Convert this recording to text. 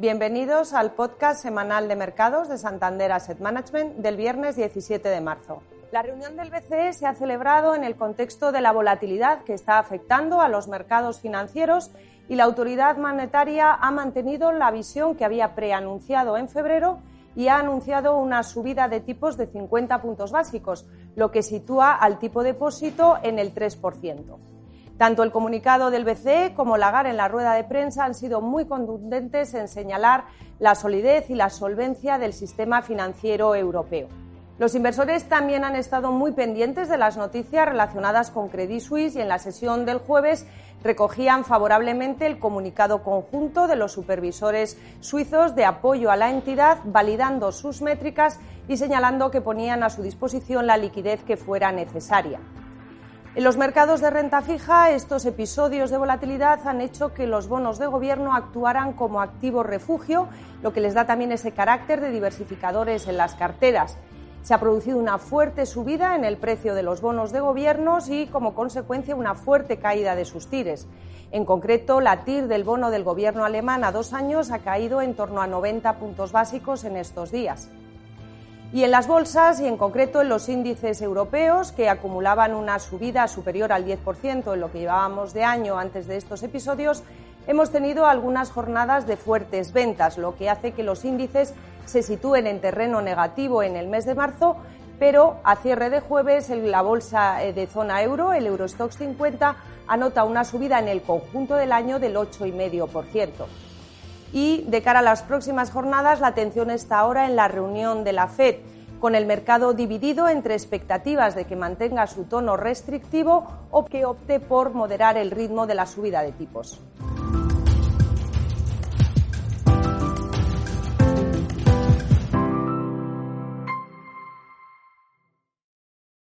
Bienvenidos al podcast semanal de mercados de Santander Asset Management del viernes 17 de marzo. La reunión del BCE se ha celebrado en el contexto de la volatilidad que está afectando a los mercados financieros y la autoridad monetaria ha mantenido la visión que había preanunciado en febrero y ha anunciado una subida de tipos de 50 puntos básicos, lo que sitúa al tipo depósito en el 3%. Tanto el comunicado del BCE como Lagar en la rueda de prensa han sido muy contundentes en señalar la solidez y la solvencia del sistema financiero europeo. Los inversores también han estado muy pendientes de las noticias relacionadas con Credit Suisse y en la sesión del jueves recogían favorablemente el comunicado conjunto de los supervisores suizos de apoyo a la entidad, validando sus métricas y señalando que ponían a su disposición la liquidez que fuera necesaria. En los mercados de renta fija, estos episodios de volatilidad han hecho que los bonos de gobierno actuaran como activo refugio, lo que les da también ese carácter de diversificadores en las carteras. Se ha producido una fuerte subida en el precio de los bonos de gobiernos y, como consecuencia, una fuerte caída de sus tires. En concreto, la TIR del bono del gobierno alemán a dos años ha caído en torno a 90 puntos básicos en estos días. Y en las bolsas y en concreto en los índices europeos que acumulaban una subida superior al 10% en lo que llevábamos de año antes de estos episodios, hemos tenido algunas jornadas de fuertes ventas, lo que hace que los índices se sitúen en terreno negativo en el mes de marzo, pero a cierre de jueves la bolsa eh, de zona euro, el Eurostox 50, anota una subida en el conjunto del año del 8,5% y de cara a las próximas jornadas la atención está ahora en la reunión de la FED, con el mercado dividido entre expectativas de que mantenga su tono restrictivo o que opte por moderar el ritmo de la subida de tipos.